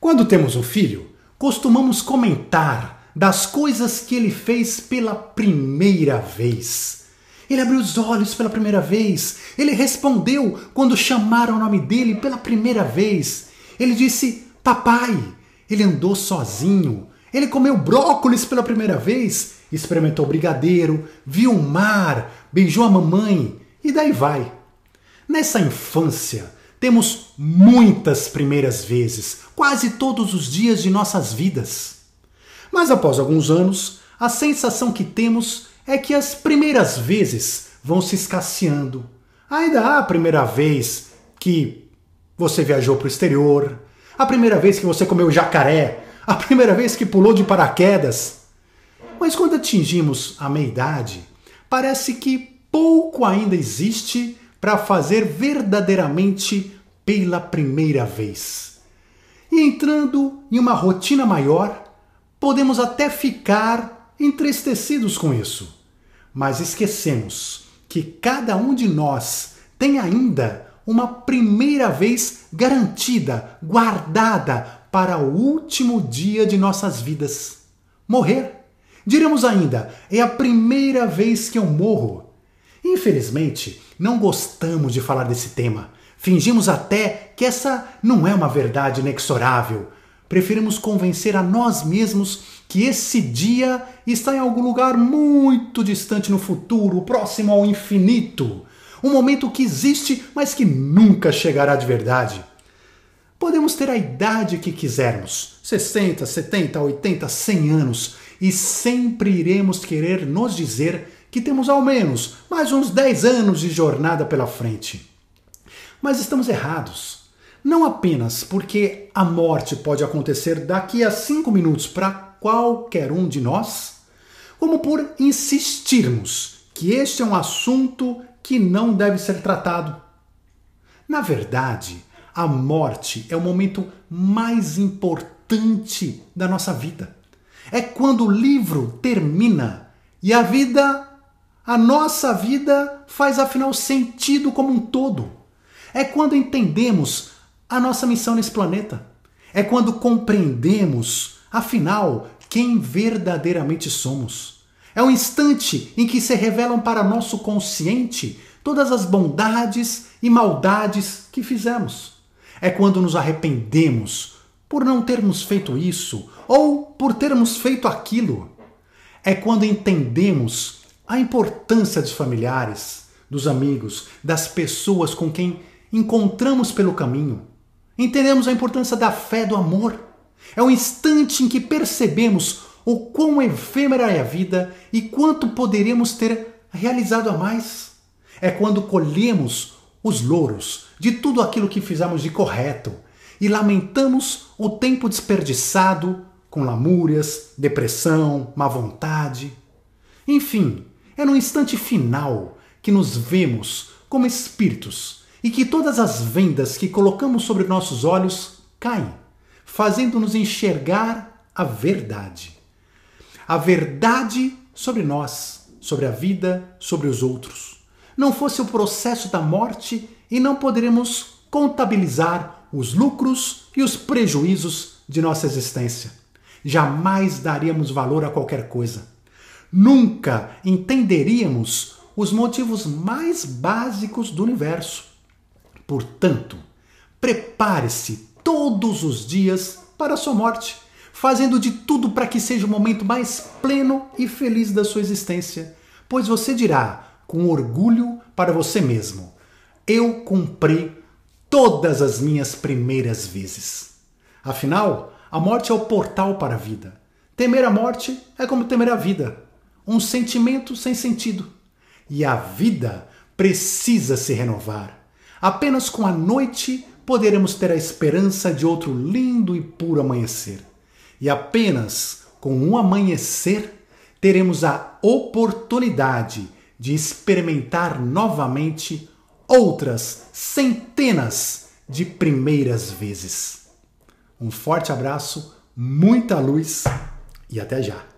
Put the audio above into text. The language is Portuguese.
Quando temos um filho, costumamos comentar das coisas que ele fez pela primeira vez. Ele abriu os olhos pela primeira vez. Ele respondeu quando chamaram o nome dele pela primeira vez. Ele disse: Papai. Ele andou sozinho. Ele comeu brócolis pela primeira vez. Experimentou brigadeiro. Viu o mar. Beijou a mamãe. E daí vai. Nessa infância, temos muitas primeiras vezes, quase todos os dias de nossas vidas. Mas após alguns anos, a sensação que temos é que as primeiras vezes vão se escasseando. Ainda há a primeira vez que você viajou para o exterior, a primeira vez que você comeu jacaré, a primeira vez que pulou de paraquedas. Mas quando atingimos a meia-idade, parece que pouco ainda existe para fazer verdadeiramente pela primeira vez. E entrando em uma rotina maior, podemos até ficar entristecidos com isso. Mas esquecemos que cada um de nós tem ainda uma primeira vez garantida, guardada para o último dia de nossas vidas morrer. Diremos ainda, é a primeira vez que eu morro. Infelizmente, não gostamos de falar desse tema. Fingimos até que essa não é uma verdade inexorável. Preferimos convencer a nós mesmos que esse dia está em algum lugar muito distante no futuro, próximo ao infinito. Um momento que existe, mas que nunca chegará de verdade. Podemos ter a idade que quisermos 60, 70, 80, 100 anos e sempre iremos querer nos dizer que temos ao menos mais uns 10 anos de jornada pela frente. Mas estamos errados. Não apenas porque a morte pode acontecer daqui a 5 minutos para qualquer um de nós, como por insistirmos que este é um assunto que não deve ser tratado. Na verdade, a morte é o momento mais importante da nossa vida. É quando o livro termina e a vida a nossa vida faz afinal sentido como um todo. É quando entendemos a nossa missão nesse planeta. É quando compreendemos, afinal, quem verdadeiramente somos. É o instante em que se revelam para nosso consciente todas as bondades e maldades que fizemos. É quando nos arrependemos por não termos feito isso ou por termos feito aquilo. É quando entendemos a importância dos familiares, dos amigos, das pessoas com quem encontramos pelo caminho. Entendemos a importância da fé, do amor. É o instante em que percebemos o quão efêmera é a vida e quanto poderíamos ter realizado a mais. É quando colhemos os louros de tudo aquilo que fizemos de correto e lamentamos o tempo desperdiçado com lamúrias, depressão, má vontade. Enfim, é no instante final que nos vemos como espíritos e que todas as vendas que colocamos sobre nossos olhos caem, fazendo-nos enxergar a verdade. A verdade sobre nós, sobre a vida, sobre os outros. Não fosse o processo da morte e não poderemos contabilizar os lucros e os prejuízos de nossa existência. Jamais daríamos valor a qualquer coisa nunca entenderíamos os motivos mais básicos do universo. Portanto, prepare-se todos os dias para a sua morte, fazendo de tudo para que seja o momento mais pleno e feliz da sua existência, pois você dirá com orgulho para você mesmo: Eu cumpri todas as minhas primeiras vezes. Afinal, a morte é o portal para a vida. Temer a morte é como temer a vida um sentimento sem sentido. E a vida precisa se renovar. Apenas com a noite poderemos ter a esperança de outro lindo e puro amanhecer. E apenas com um amanhecer teremos a oportunidade de experimentar novamente outras centenas de primeiras vezes. Um forte abraço, muita luz e até já!